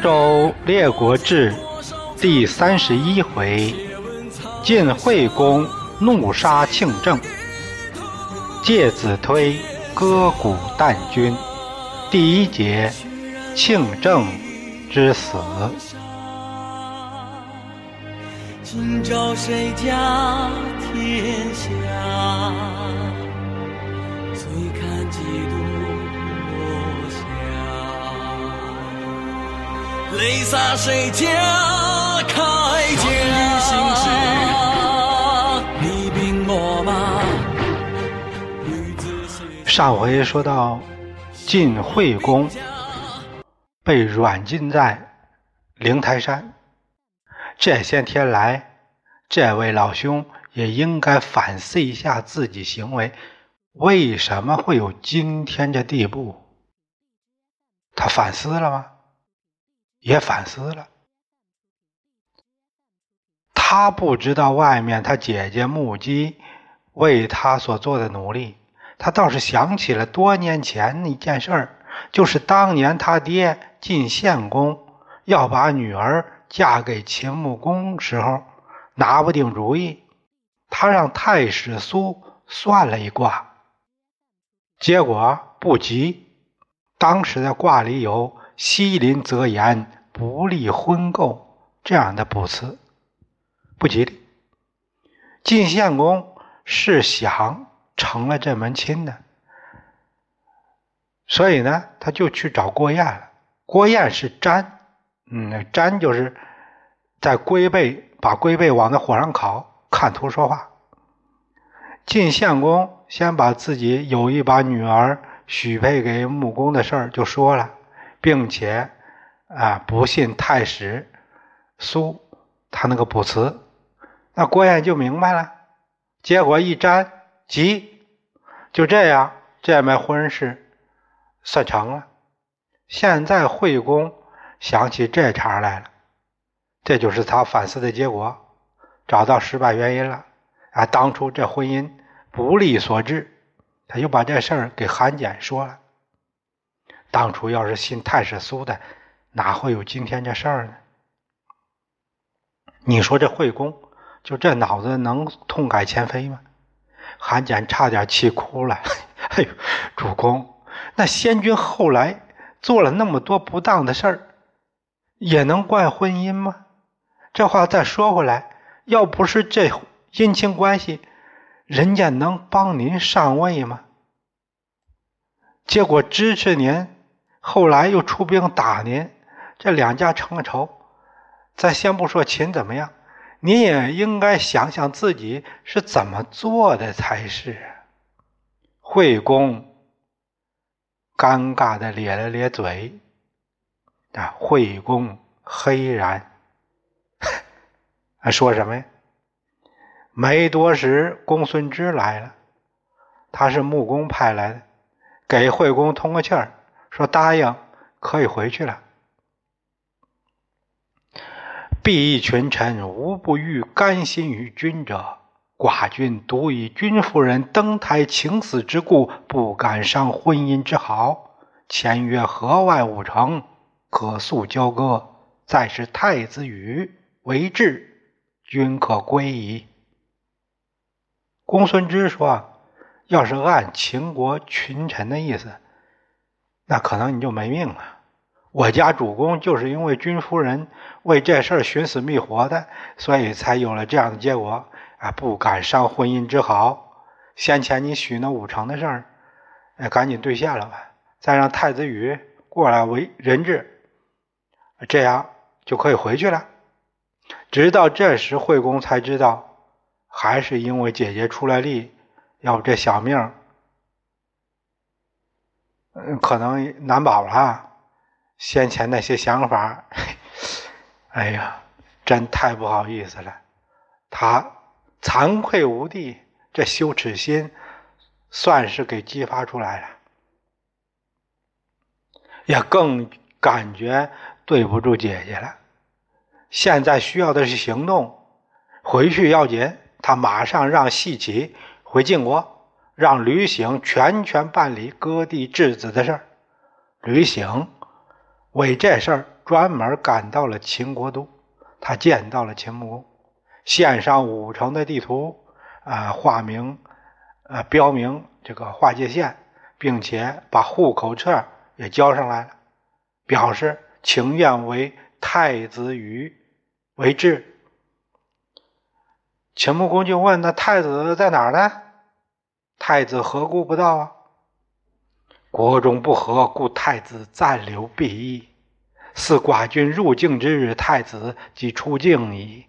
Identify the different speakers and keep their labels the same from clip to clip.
Speaker 1: 《周列国志》第三十一回：晋惠公怒杀庆政，介子推割股啖君。第一节：庆政之死。
Speaker 2: 今朝谁家天下？泪洒谁家铠甲？
Speaker 1: 上回说到，晋惠公被软禁在灵台山。这些天来，这位老兄也应该反思一下自己行为，为什么会有今天这地步？他反思了吗？也反思了。他不知道外面他姐姐目击为他所做的努力，他倒是想起了多年前那件事儿，就是当年他爹晋献公要把女儿。嫁给秦穆公时候拿不定主意，他让太史苏算了一卦，结果不吉。当时的卦里有“西临则言，不利婚媾”这样的卜辞，不吉利。晋献公是想成了这门亲的，所以呢，他就去找郭燕了。郭燕是粘。嗯，粘就是在龟背把龟背往那火上烤，看图说话。晋献公先把自己有意把女儿许配给穆公的事儿就说了，并且啊不信太史苏他那个卜辞，那郭燕就明白了。结果一沾急，就这样这门婚事算成了。现在惠公。想起这茬来了，这就是他反思的结果，找到失败原因了。啊，当初这婚姻不利所致，他就把这事儿给韩简说了。当初要是信太史苏的，哪会有今天这事儿呢？你说这惠公就这脑子能痛改前非吗？韩简差点气哭了。哎呦，主公，那先君后来做了那么多不当的事儿。也能怪婚姻吗？这话再说回来，要不是这姻亲关系，人家能帮您上位吗？结果支持您，后来又出兵打您，这两家成了仇。咱先不说秦怎么样，您也应该想想自己是怎么做的才是。惠公尴尬的咧了咧嘴。啊！惠公黑然，还 说什么呀？没多时，公孙支来了，他是穆公派来的，给惠公通个气儿，说答应可以回去了。必一群臣无不欲甘心于君者，寡君独以君夫人登台请死之故，不敢伤婚姻之好。签约河外五城。可速交割，再是太子羽为质，均可归矣。公孙支说：“要是按秦国群臣的意思，那可能你就没命了。我家主公就是因为君夫人为这事儿寻死觅活的，所以才有了这样的结果。啊，不敢伤婚姻之好。先前你许那五成的事儿，哎，赶紧兑现了吧。再让太子羽过来为人质。”这样就可以回去了。直到这时，惠公才知道，还是因为姐姐出了力，要不这小命，嗯，可能难保了。先前那些想法，哎呀，真太不好意思了。他惭愧无地，这羞耻心算是给激发出来了，也更感觉。对不住姐姐了，现在需要的是行动，回去要紧。他马上让细起回晋国，让吕醒全权办理割地质子的事儿。吕醒为这事儿专门赶到了秦国都，他见到了秦穆公，献上五城的地图，啊，划明，呃，标明这个划界线，并且把户口册也交上来了，表示情愿为太子羽为质。秦穆公就问：“那太子在哪儿呢？太子何故不到啊？”国中不和，故太子暂留避役。似寡君入境之日，太子即出境矣。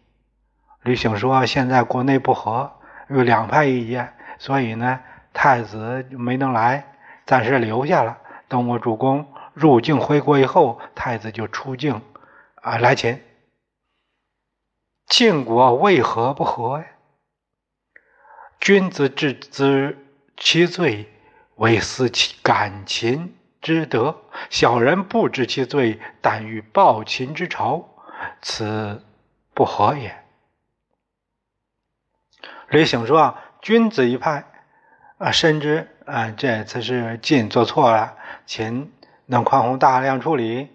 Speaker 1: 吕醒说：“现在国内不和，有两派意见，所以呢，太子没能来，暂时留下了。等我主公入境回国以后，太子就出境啊来秦。晋国为何不和呀？君子治之其罪。”为思其感秦之德，小人不知其罪，但欲报秦之仇，此不和也。吕醒说：“啊，君子一派啊，深知啊，这次是晋做错了，秦能宽宏大量处理，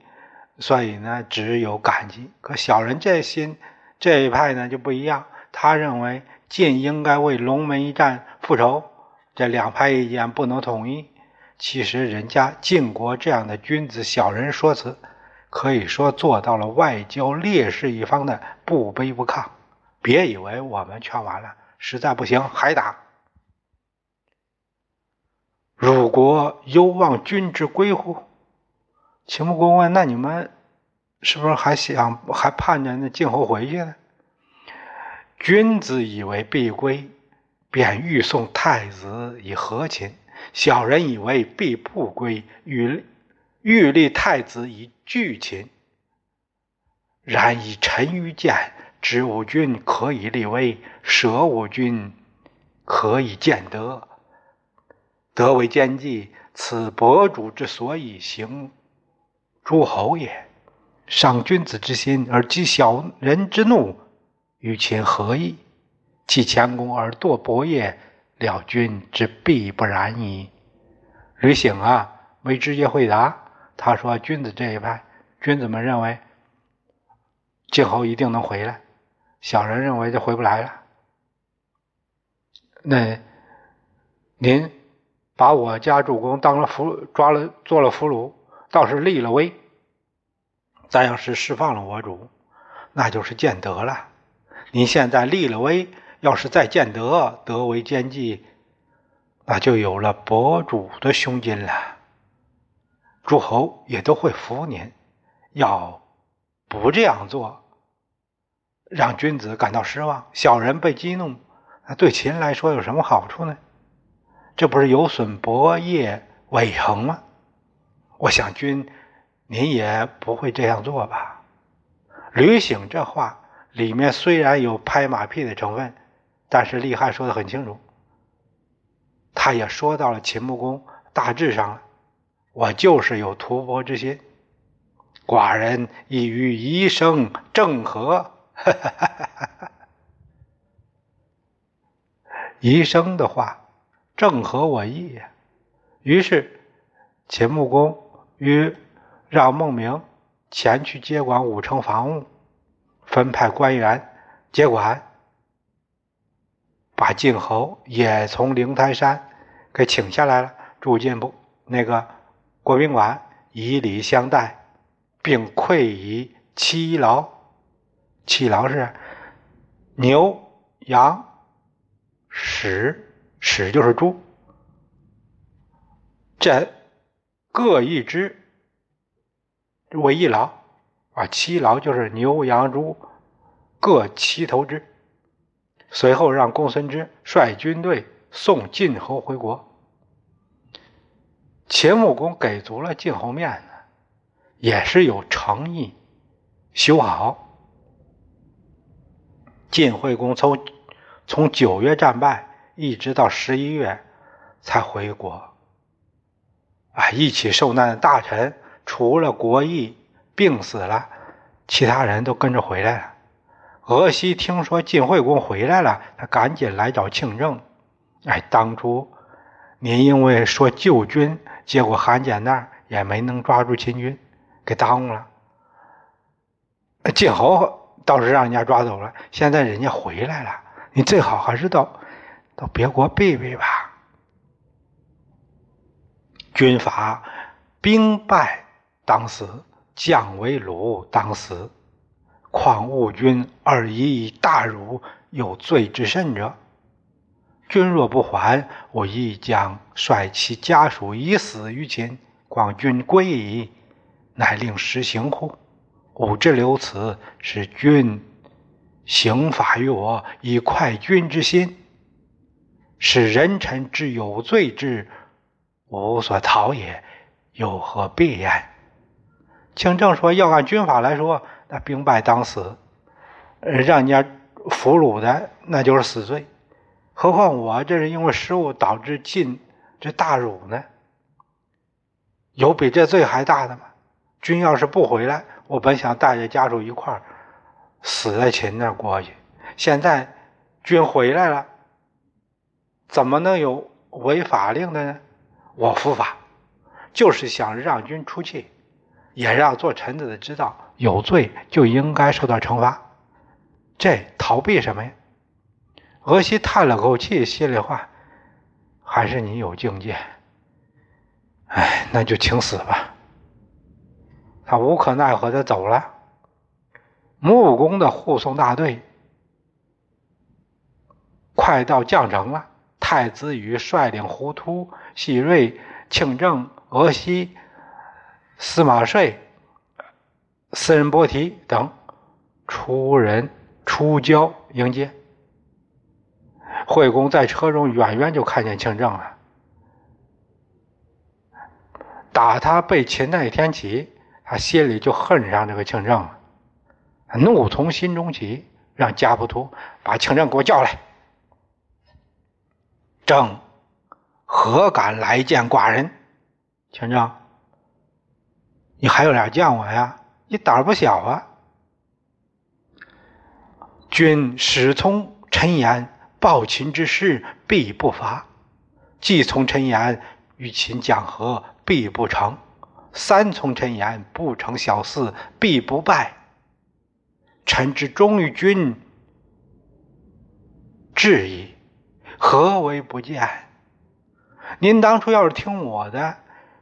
Speaker 1: 所以呢，只有感激。可小人这心这一派呢就不一样，他认为晋应该为龙门一战复仇。”这两派意见不能统一。其实，人家晋国这样的君子小人说辞，可以说做到了外交劣势一方的不卑不亢。别以为我们劝完了，实在不行还打。鲁国犹望君之归乎？秦穆公问：“那你们是不是还想还盼着那晋侯回去呢？”君子以为必归。便欲送太子以和秦，小人以为必不归，欲欲立太子以拒秦。然以臣愚见，知吾君可以立威，舍吾君可以见德，德为奸计，此伯主之所以行诸侯也。伤君子之心而激小人之怒，与秦何异？弃强攻而堕伯业，了君之必不然矣。吕醒啊，没直接回答。他说：“君子这一派，君子们认为晋侯一定能回来，小人认为就回不来了。那您把我家主公当了俘，抓了做了俘虏，倒是立了威。咱要是释放了我主，那就是见德了。您现在立了威。”要是再见德，德为奸计，那就有了博主的胸襟了。诸侯也都会服您。要不这样做，让君子感到失望，小人被激怒，那对秦来说有什么好处呢？这不是有损伯业伟恒吗？我想君，您也不会这样做吧？吕醒这话里面虽然有拍马屁的成分。但是厉害说的很清楚，他也说到了秦穆公大致上了。我就是有图伯之心，寡人亦与一生正合。宜生的话正合我意呀。于是秦穆公与让孟明前去接管武城防务，分派官员接管。把晋侯也从灵台山给请下来了，住进不那个国宾馆，以礼相待，并馈以七劳。七劳是牛、羊、豕，豕就是猪，这各一只为一劳啊。七劳就是牛、羊、猪各七头之。随后让公孙支率军队送晋侯回国。秦穆公给足了晋侯面子，也是有诚意修好。晋惠公从从九月战败，一直到十一月才回国。啊，一起受难的大臣，除了国义病死了，其他人都跟着回来了。俄西听说晋惠公回来了，他赶紧来找庆政。哎，当初您因为说救军，结果韩简那儿也没能抓住秦军，给耽误了。晋侯倒是让人家抓走了，现在人家回来了，你最好还是到到别国避避吧。军阀兵败当死，将为虏当死。况吾君而以大辱，有罪之甚者。君若不还，我亦将率其家属以死于秦。况君归矣，乃令实行乎？吾之留此，是君刑罚于我，以快君之心，使人臣之有罪之。无所逃也，有何必然？清正说：“要按军法来说，那兵败当死，让人家俘虏的那就是死罪。何况我这是因为失误导致进这大辱呢？有比这罪还大的吗？君要是不回来，我本想带着家属一块儿死在秦那过去。现在君回来了，怎么能有违法令的呢？”我伏法，就是想让君出气，也让做臣子的知道有罪就应该受到惩罚。这逃避什么呀？俄西叹了口气，心里话：还是你有境界。哎，那就请死吧。他无可奈何的走了。穆公的护送大队快到绛城了。太子羽率领胡突、西瑞、庆正、俄西、司马税、斯人伯提等出人出交迎接。惠公在车中远远就看见庆正了。打他被擒那一天起，他心里就恨上这个庆正了，怒从心中起，让家仆图把庆正给我叫来。正何敢来见寡人？秦正，你还有脸见我呀？你胆儿不小啊！君始从陈言，报秦之事必不发；既从陈言，与秦讲和必不成；三从陈言，不成小事，必不败。臣之忠于君，至矣。何为不见？您当初要是听我的，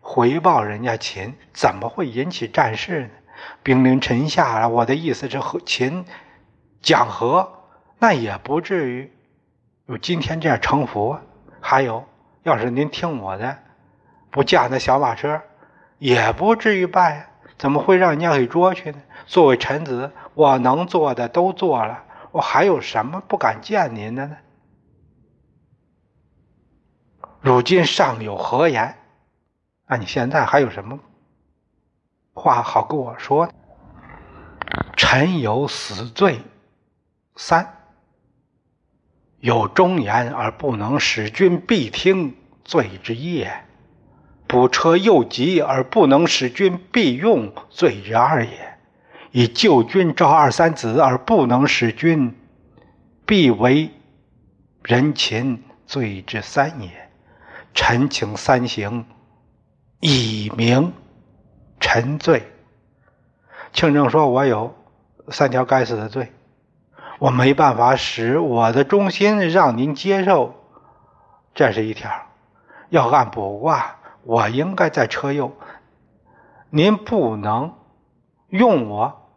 Speaker 1: 回报人家秦，怎么会引起战事呢？兵临城下了，我的意思是和秦讲和，那也不至于有今天这样城府。还有，要是您听我的，不驾那小马车，也不至于败。怎么会让人家给捉去呢？作为臣子，我能做的都做了，我还有什么不敢见您的呢？如今尚有何言？那你现在还有什么话好跟我说？臣有死罪三，有忠言而不能使君必听，罪之一；补车又急而不能使君必用，罪之二也；以救君召二三子而不能使君必为人禽，罪之三也。臣请三行，以明沉罪。庆正说：“我有三条该死的罪，我没办法使我的忠心让您接受，这是一条。要按卜卦，我应该在车右，您不能用我，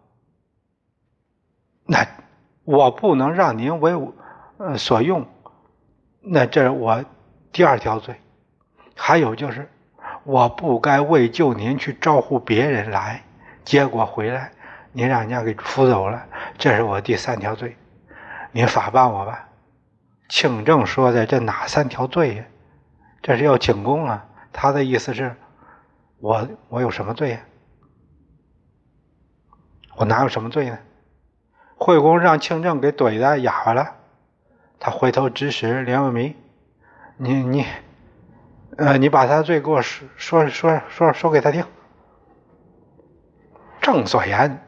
Speaker 1: 那我不能让您为我所用，那这是我第二条罪。”还有就是，我不该为救您去招呼别人来，结果回来您让人家给扶走了，这是我第三条罪，您法办我吧。庆正说的这哪三条罪呀？这是要请功啊！他的意思是，我我有什么罪呀？我哪有什么罪呢？惠公让庆正给怼的哑巴了，他回头指使梁文明，你你。呃，你把他罪给我说说说说说给他听。正所言，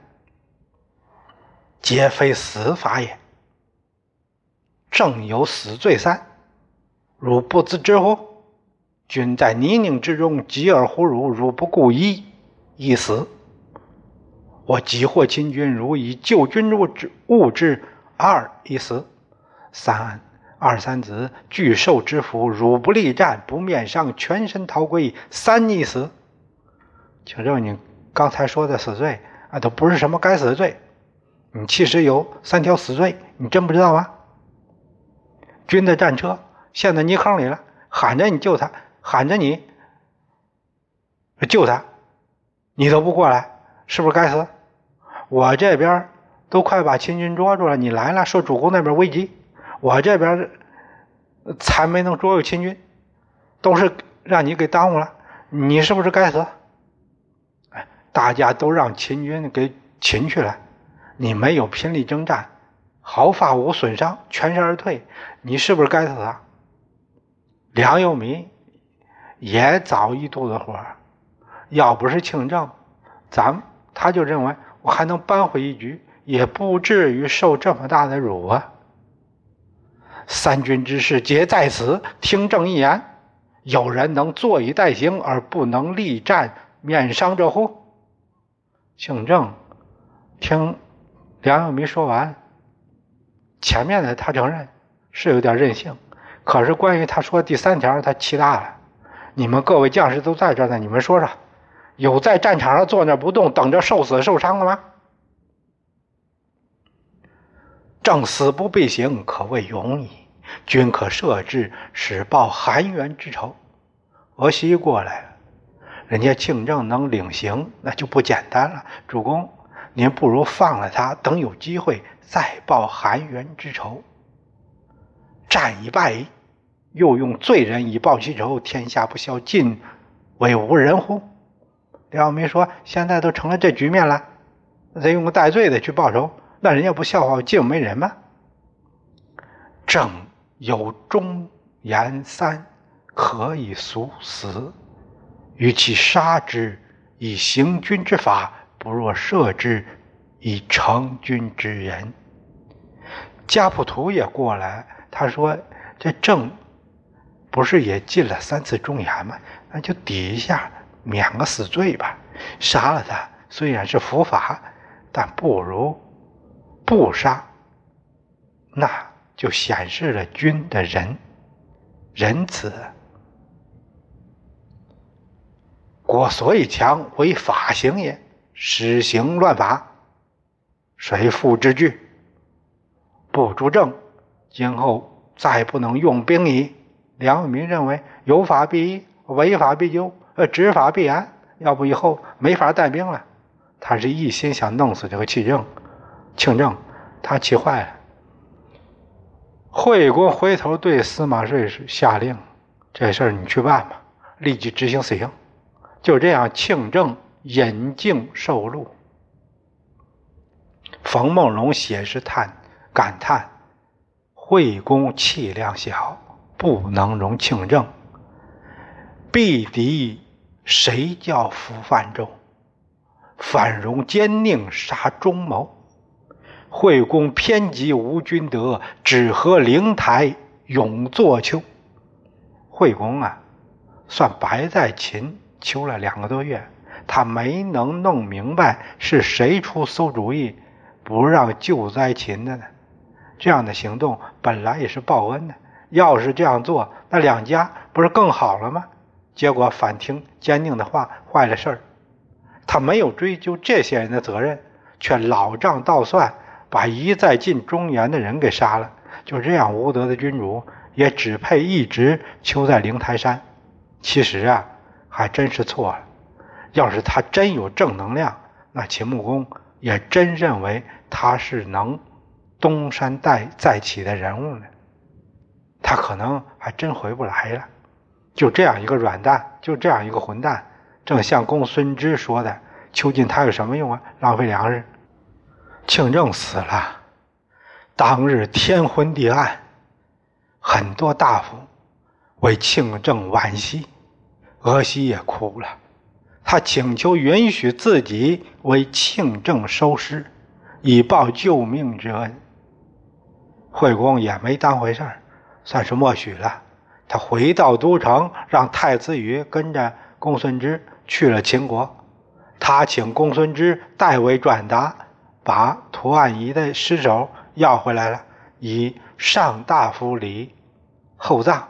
Speaker 1: 皆非死法也。正有死罪三，汝不自知乎？君在泥泞之中，疾而忽汝，汝不顾一，一死。我急获亲君，如以救君之物之二一死。三二三子拒受之福，汝不力战，不面伤，全身逃归，三逆死。请证，你刚才说的死罪啊，都不是什么该死的罪，你其实有三条死罪，你真不知道吗？军的战车陷在泥坑里了，喊着你救他，喊着你救他，你都不过来，是不是该死？我这边都快把秦军捉住了，你来了，说主公那边危急。我这边才没能捉住秦军，都是让你给耽误了，你是不是该死？哎，大家都让秦军给擒去了，你没有拼力征战，毫发无损伤，全身而退，你是不是该死啊？梁佑民也早一肚子火，要不是庆正，咱他就认为我还能扳回一局，也不至于受这么大的辱啊。三军之事皆在此，听正一言。有人能坐以待行而不能力战，免伤者乎？姓郑听梁佑民说完，前面的他承认是有点任性，可是关于他说第三条，他气大了。你们各位将士都在这呢，你们说说，有在战场上坐那不动，等着受死受伤的吗？正死不必行，可谓勇矣。均可设置，使报韩元之仇。俄西过来，人家庆正能领刑，那就不简单了。主公，您不如放了他，等有机会再报韩元之仇。战已败，又用罪人以报其仇，天下不消，尽为无人乎？梁耀明说：“现在都成了这局面了，再用个戴罪的去报仇，那人家不笑话晋没人吗？”正。有忠言三，可以速死。与其杀之以行军之法，不若赦之以成军之人。家谱图也过来，他说：“这郑不是也进了三次忠言吗？那就抵一下，免个死罪吧。杀了他虽然是伏法，但不如不杀。那。”就显示了君的仁仁慈。国所以强，为法行也。施行乱法，谁负之惧？不助政，今后再不能用兵矣。梁永明认为，有法必依，违法必究，呃，执法必严。要不以后没法带兵了。他是一心想弄死这个庆正，庆正，他气坏了。惠公回头对司马睿下令：“这事儿你去办吧，立即执行死刑。”就这样，庆正引颈受戮。冯梦龙写诗叹感叹：“惠公气量小，不能容庆正。必敌谁教服范仲？反容奸佞杀忠谋。”惠公偏极无君德，只合灵台永作秋。惠公啊，算白在秦求了两个多月，他没能弄明白是谁出馊主意，不让救灾秦的呢？这样的行动本来也是报恩的，要是这样做，那两家不是更好了吗？结果反听奸佞的话，坏了事儿。他没有追究这些人的责任，却老账倒算。把一再进中原的人给杀了，就这样无德的君主也只配一直囚在灵台山。其实啊，还真是错了。要是他真有正能量，那秦穆公也真认为他是能东山再再起的人物呢。他可能还真回不来了。就这样一个软蛋，就这样一个混蛋，正像公孙支说的，囚禁他有什么用啊？浪费粮食。庆正死了，当日天昏地暗，很多大夫为庆正惋惜，额西也哭了。他请求允许自己为庆正收尸，以报救命之恩。惠公也没当回事儿，算是默许了。他回到都城，让太子羽跟着公孙支去了秦国。
Speaker 2: 他请公孙支代为转达，把屠岸仪的尸首要回来了，以上大夫礼厚葬，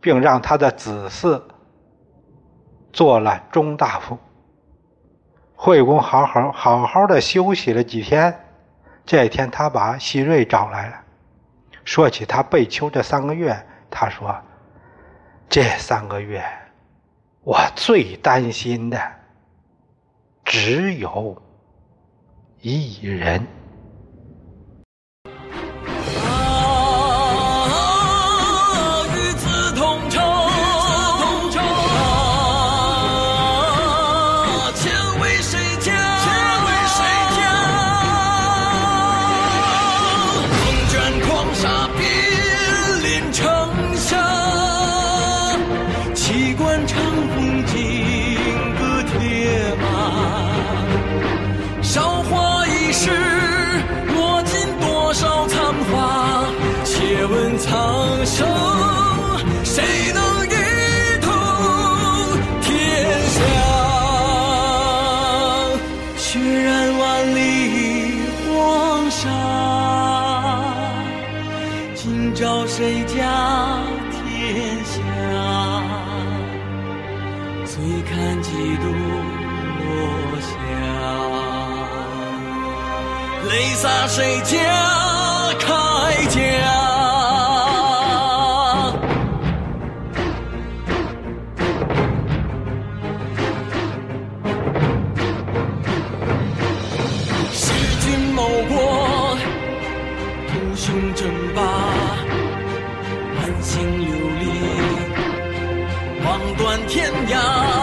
Speaker 2: 并让他的子嗣做了中大夫。惠公好好好好的休息了几天，这天他把西瑞找来了，说起他被囚这三个月，他说：“这三个月，我最担心的。”只有一人。
Speaker 3: 泪洒谁家铠甲？弑君谋国，图雄争霸，满心流离，望断天涯。